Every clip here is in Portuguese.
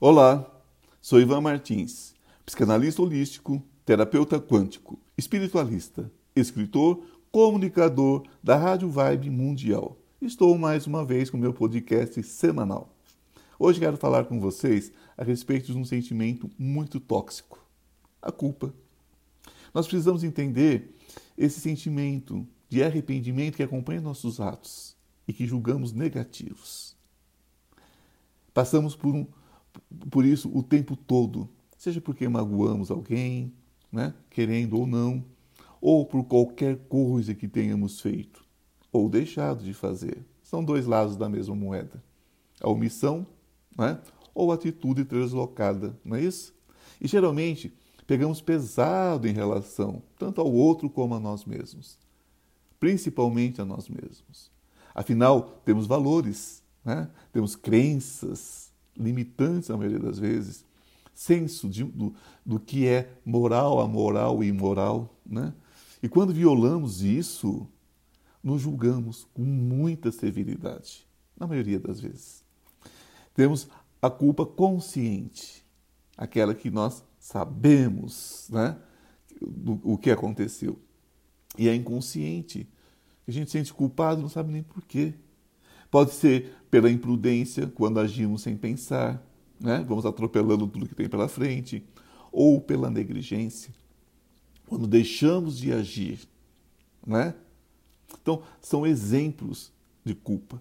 Olá, sou Ivan Martins, psicanalista holístico, terapeuta quântico, espiritualista, escritor, comunicador da Rádio Vibe Mundial. Estou mais uma vez com meu podcast semanal. Hoje quero falar com vocês a respeito de um sentimento muito tóxico: a culpa. Nós precisamos entender esse sentimento de arrependimento que acompanha nossos atos e que julgamos negativos. Passamos por, um, por isso o tempo todo, seja porque magoamos alguém, né, querendo ou não, ou por qualquer coisa que tenhamos feito ou deixado de fazer. São dois lados da mesma moeda. A omissão né, ou atitude deslocada, não é isso? E geralmente pegamos pesado em relação tanto ao outro como a nós mesmos, principalmente a nós mesmos. Afinal, temos valores, né? temos crenças limitantes, na maioria das vezes, senso de, do, do que é moral, amoral e imoral. Né? E quando violamos isso, nos julgamos com muita severidade, na maioria das vezes. Temos a culpa consciente, aquela que nós sabemos né, do, o que aconteceu. E é inconsciente. A gente se sente culpado, não sabe nem por quê. Pode ser pela imprudência, quando agimos sem pensar, né? vamos atropelando tudo que tem pela frente, ou pela negligência, quando deixamos de agir. Né? Então, são exemplos de culpa.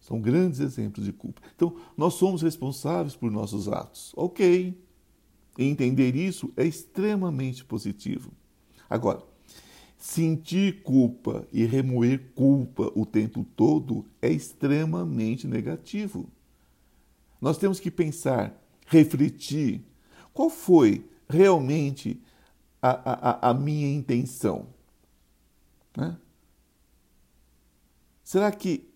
São grandes exemplos de culpa. Então, nós somos responsáveis por nossos atos. Ok, entender isso é extremamente positivo. Agora, sentir culpa e remoer culpa o tempo todo é extremamente negativo. Nós temos que pensar, refletir, qual foi realmente a, a, a minha intenção? Né? Será que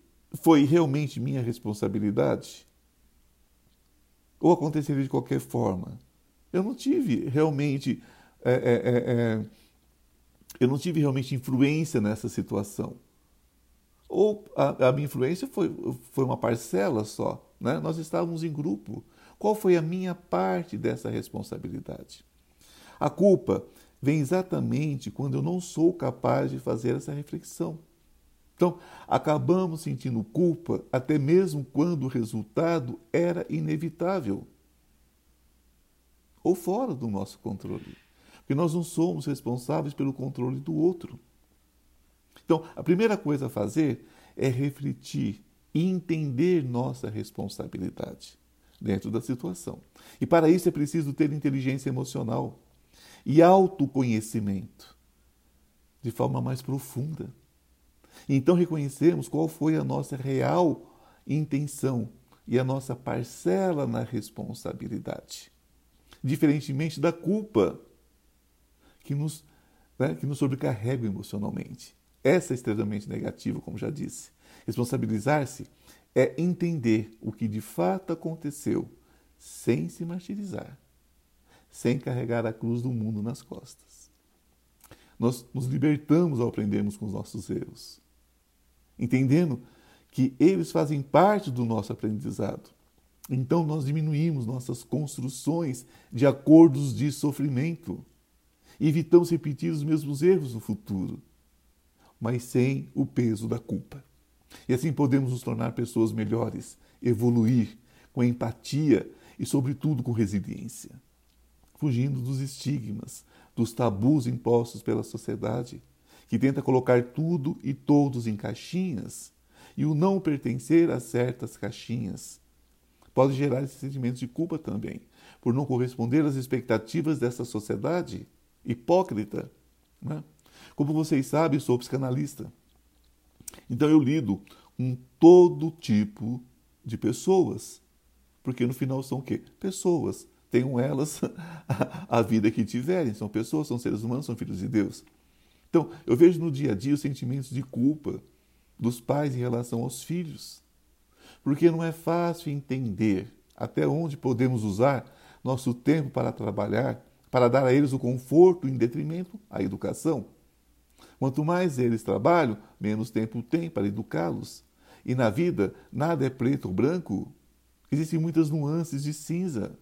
foi realmente minha responsabilidade? Ou aconteceria de qualquer forma? Eu não tive realmente. É, é, é, eu não tive realmente influência nessa situação. Ou a, a, minha influência foi, foi uma parcela só. Né? Nós estávamos em grupo. Qual foi a minha parte dessa responsabilidade? A culpa vem exatamente quando eu não sou capaz de fazer essa reflexão. Então, acabamos sentindo culpa até mesmo quando o resultado era inevitável ou fora do nosso controle. Porque nós não somos responsáveis pelo controle do outro. Então, a primeira coisa a fazer é refletir e entender nossa responsabilidade dentro da situação. E para isso é preciso ter inteligência emocional e autoconhecimento de forma mais profunda. Então reconhecemos qual foi a nossa real intenção e a nossa parcela na responsabilidade diferentemente da culpa que nos, né, que nos sobrecarrega emocionalmente. Essa é extremamente negativa, como já disse. Responsabilizar-se é entender o que de fato aconteceu sem se martirizar, sem carregar a cruz do mundo nas costas. Nós nos libertamos ao aprendermos com os nossos erros, entendendo que eles fazem parte do nosso aprendizado então nós diminuímos nossas construções de acordos de sofrimento. Evitamos repetir os mesmos erros no futuro, mas sem o peso da culpa. E assim podemos nos tornar pessoas melhores, evoluir com empatia e, sobretudo, com resiliência, fugindo dos estigmas, dos tabus impostos pela sociedade, que tenta colocar tudo e todos em caixinhas, e o não pertencer a certas caixinhas pode gerar esse sentimento de culpa também, por não corresponder às expectativas dessa sociedade hipócrita. Né? Como vocês sabem, sou psicanalista. Então eu lido com todo tipo de pessoas. Porque no final são o quê? Pessoas. Tenham elas a vida que tiverem. São pessoas, são seres humanos, são filhos de Deus. Então, eu vejo no dia a dia os sentimentos de culpa dos pais em relação aos filhos porque não é fácil entender até onde podemos usar nosso tempo para trabalhar, para dar a eles o conforto em detrimento à educação. Quanto mais eles trabalham, menos tempo têm para educá-los. E na vida, nada é preto ou branco. Existem muitas nuances de cinza.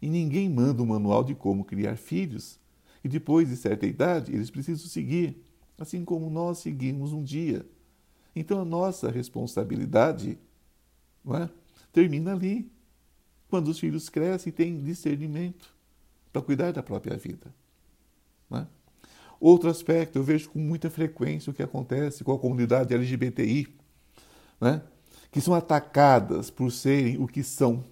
E ninguém manda um manual de como criar filhos. E depois de certa idade, eles precisam seguir, assim como nós seguimos um dia. Então a nossa responsabilidade é? termina ali, quando os filhos crescem e têm discernimento para cuidar da própria vida. É? Outro aspecto, eu vejo com muita frequência o que acontece com a comunidade LGBTI, né? que são atacadas por serem o que são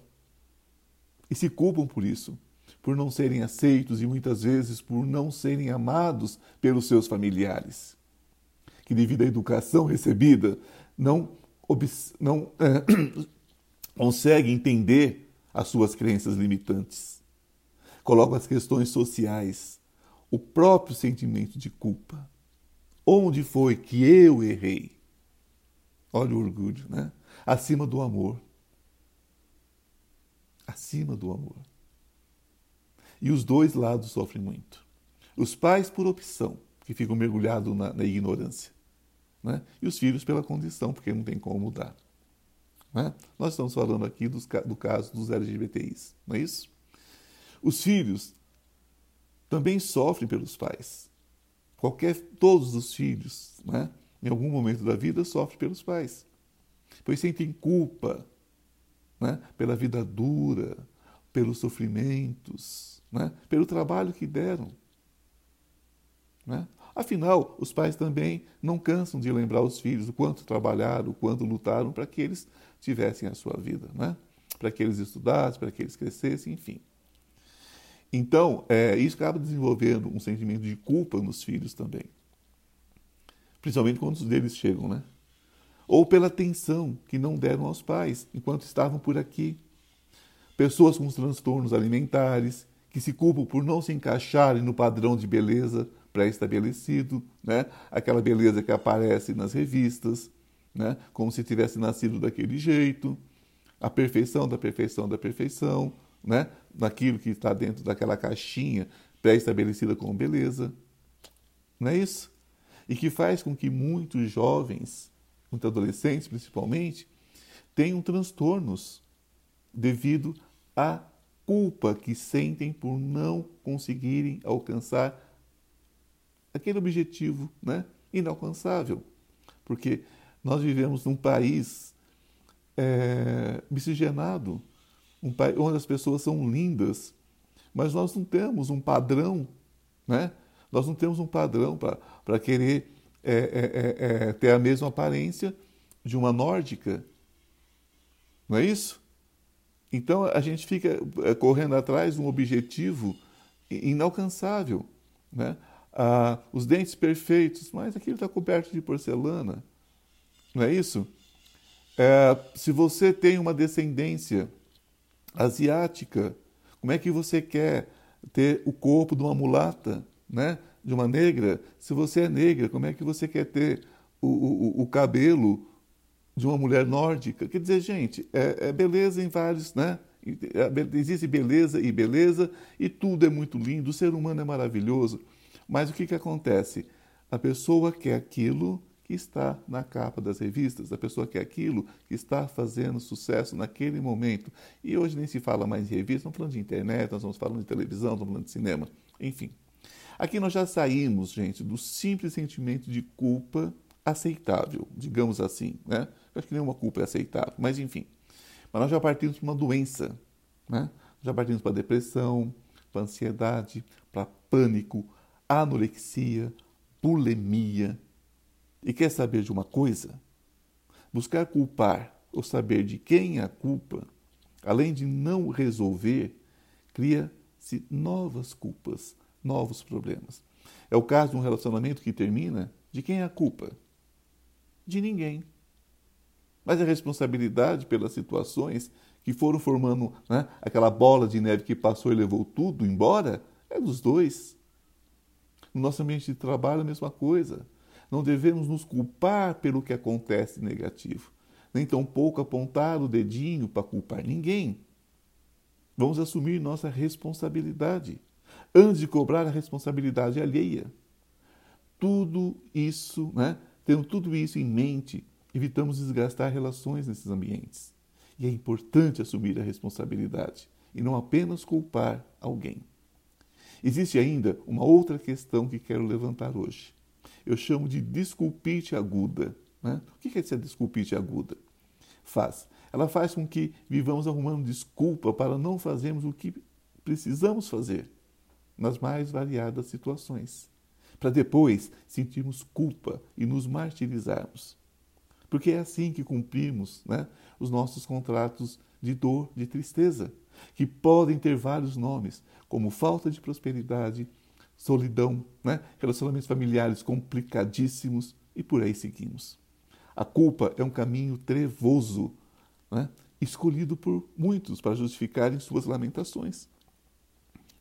e se culpam por isso, por não serem aceitos e muitas vezes por não serem amados pelos seus familiares, que devido à educação recebida não, não é, conseguem entender as suas crenças limitantes, colocam as questões sociais o próprio sentimento de culpa. Onde foi que eu errei? Olha o orgulho, né? Acima do amor. Acima do amor. E os dois lados sofrem muito. Os pais por opção, que ficam mergulhados na, na ignorância. Né? E os filhos pela condição, porque não tem como mudar. Né? Nós estamos falando aqui dos, do caso dos LGBTIs, não é isso? Os filhos também sofrem pelos pais. Qualquer, todos os filhos, né, em algum momento da vida, sofrem pelos pais. Pois sentem culpa né, pela vida dura, pelos sofrimentos, né, pelo trabalho que deram. Né? Afinal, os pais também não cansam de lembrar os filhos o quanto trabalharam, o quanto lutaram para que eles tivessem a sua vida, né? para que eles estudassem, para que eles crescessem, enfim. Então, é, isso acaba desenvolvendo um sentimento de culpa nos filhos também. Principalmente quando os deles chegam, né? Ou pela atenção que não deram aos pais enquanto estavam por aqui. Pessoas com transtornos alimentares, que se culpam por não se encaixarem no padrão de beleza pré-estabelecido, né? aquela beleza que aparece nas revistas, né? como se tivesse nascido daquele jeito, a perfeição da perfeição da perfeição, né? naquilo que está dentro daquela caixinha pré-estabelecida como beleza. Não é isso? E que faz com que muitos jovens, muitos adolescentes principalmente, tenham transtornos devido à culpa que sentem por não conseguirem alcançar aquele objetivo né, inalcançável. Porque nós vivemos num país é, miscigenado, um país onde as pessoas são lindas, mas nós não temos um padrão, né? Nós não temos um padrão para querer é, é, é, é, ter a mesma aparência de uma nórdica. Não é isso? Então a gente fica é, correndo atrás de um objetivo inalcançável. Né? Ah, os dentes perfeitos, mas aquilo está coberto de porcelana. Não é isso? É, se você tem uma descendência asiática. Como é que você quer ter o corpo de uma mulata, né? de uma negra? Se você é negra, como é que você quer ter o, o, o cabelo de uma mulher nórdica? Quer dizer, gente, é, é beleza em vários, né? É, existe beleza e beleza, e tudo é muito lindo, o ser humano é maravilhoso. Mas o que, que acontece? A pessoa quer aquilo que está na capa das revistas, a pessoa que é aquilo que está fazendo sucesso naquele momento. E hoje nem se fala mais de revista, estamos falando de internet, nós estamos falando de televisão, estamos falando de cinema, enfim. Aqui nós já saímos, gente, do simples sentimento de culpa aceitável, digamos assim, né? Eu acho que nenhuma culpa é aceitável, mas enfim. Mas nós já partimos para uma doença, né? Já partimos para depressão, para ansiedade, para pânico, anorexia, bulimia, e quer saber de uma coisa? Buscar culpar ou saber de quem é a culpa, além de não resolver, cria-se novas culpas, novos problemas. É o caso de um relacionamento que termina, de quem é a culpa? De ninguém. Mas a responsabilidade pelas situações que foram formando né, aquela bola de neve que passou e levou tudo embora é dos dois. No nosso ambiente de trabalho, a mesma coisa. Não devemos nos culpar pelo que acontece negativo, nem tampouco apontar o dedinho para culpar ninguém. Vamos assumir nossa responsabilidade antes de cobrar a responsabilidade alheia. Tudo isso, né? tendo tudo isso em mente, evitamos desgastar relações nesses ambientes. E é importante assumir a responsabilidade e não apenas culpar alguém. Existe ainda uma outra questão que quero levantar hoje. Eu chamo de desculpite aguda. Né? O que é essa desculpite aguda? Faz. Ela faz com que vivamos arrumando desculpa para não fazermos o que precisamos fazer nas mais variadas situações, para depois sentirmos culpa e nos martirizarmos. Porque é assim que cumprimos né, os nossos contratos de dor, de tristeza, que podem ter vários nomes, como falta de prosperidade, solidão, né, relacionamentos familiares complicadíssimos e por aí seguimos. A culpa é um caminho trevoso, né, escolhido por muitos para justificarem suas lamentações.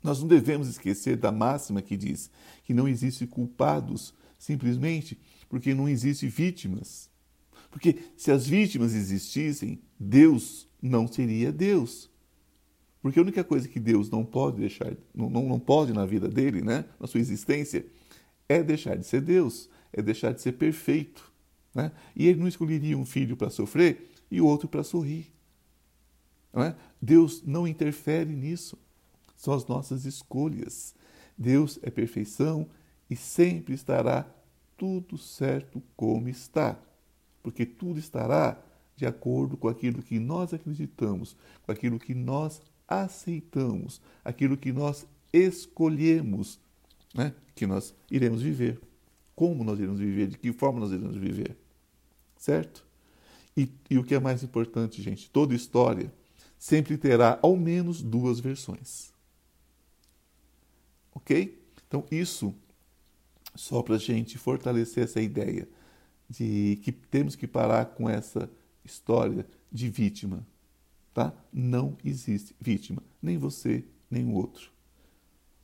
Nós não devemos esquecer da máxima que diz que não existe culpados simplesmente porque não existe vítimas. Porque se as vítimas existissem, Deus não seria Deus. Porque a única coisa que Deus não pode deixar, não, não, não pode na vida dele, né, na sua existência, é deixar de ser Deus, é deixar de ser perfeito. Né? E ele não escolheria um filho para sofrer e o outro para sorrir. Não é? Deus não interfere nisso. São as nossas escolhas. Deus é perfeição e sempre estará tudo certo como está porque tudo estará de acordo com aquilo que nós acreditamos, com aquilo que nós aceitamos, aquilo que nós escolhemos, né? que nós iremos viver. Como nós iremos viver, de que forma nós iremos viver. Certo? E, e o que é mais importante, gente, toda história sempre terá ao menos duas versões. Ok? Então, isso só para a gente fortalecer essa ideia de que temos que parar com essa história de vítima, tá? Não existe vítima, nem você, nem o outro.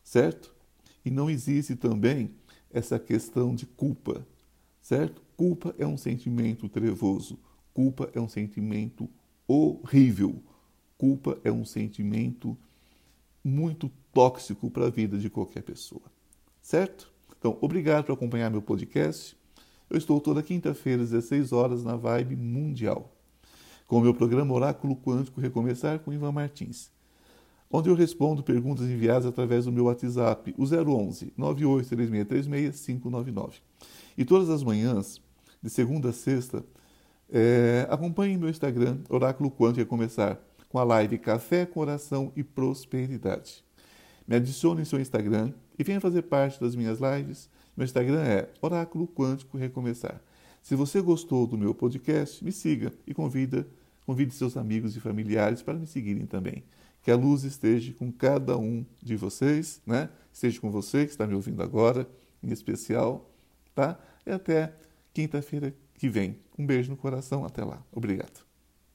Certo? E não existe também essa questão de culpa, certo? Culpa é um sentimento trevoso, culpa é um sentimento horrível, culpa é um sentimento muito tóxico para a vida de qualquer pessoa, certo? Então, obrigado por acompanhar meu podcast. Eu estou toda quinta-feira às 16 horas na Vibe Mundial, com o meu programa Oráculo Quântico Recomeçar com Ivan Martins, onde eu respondo perguntas enviadas através do meu WhatsApp, o 011 983636599. E todas as manhãs, de segunda a sexta, é, acompanhe meu Instagram, Oráculo Quântico Recomeçar, com a live Café, Coração e Prosperidade. Me adicione em seu Instagram e venha fazer parte das minhas lives meu Instagram é Oráculo Quântico Recomeçar. Se você gostou do meu podcast, me siga e convida, convide seus amigos e familiares para me seguirem também. Que a luz esteja com cada um de vocês, né? Esteja com você que está me ouvindo agora, em especial, tá? E até quinta-feira que vem. Um beijo no coração, até lá. Obrigado.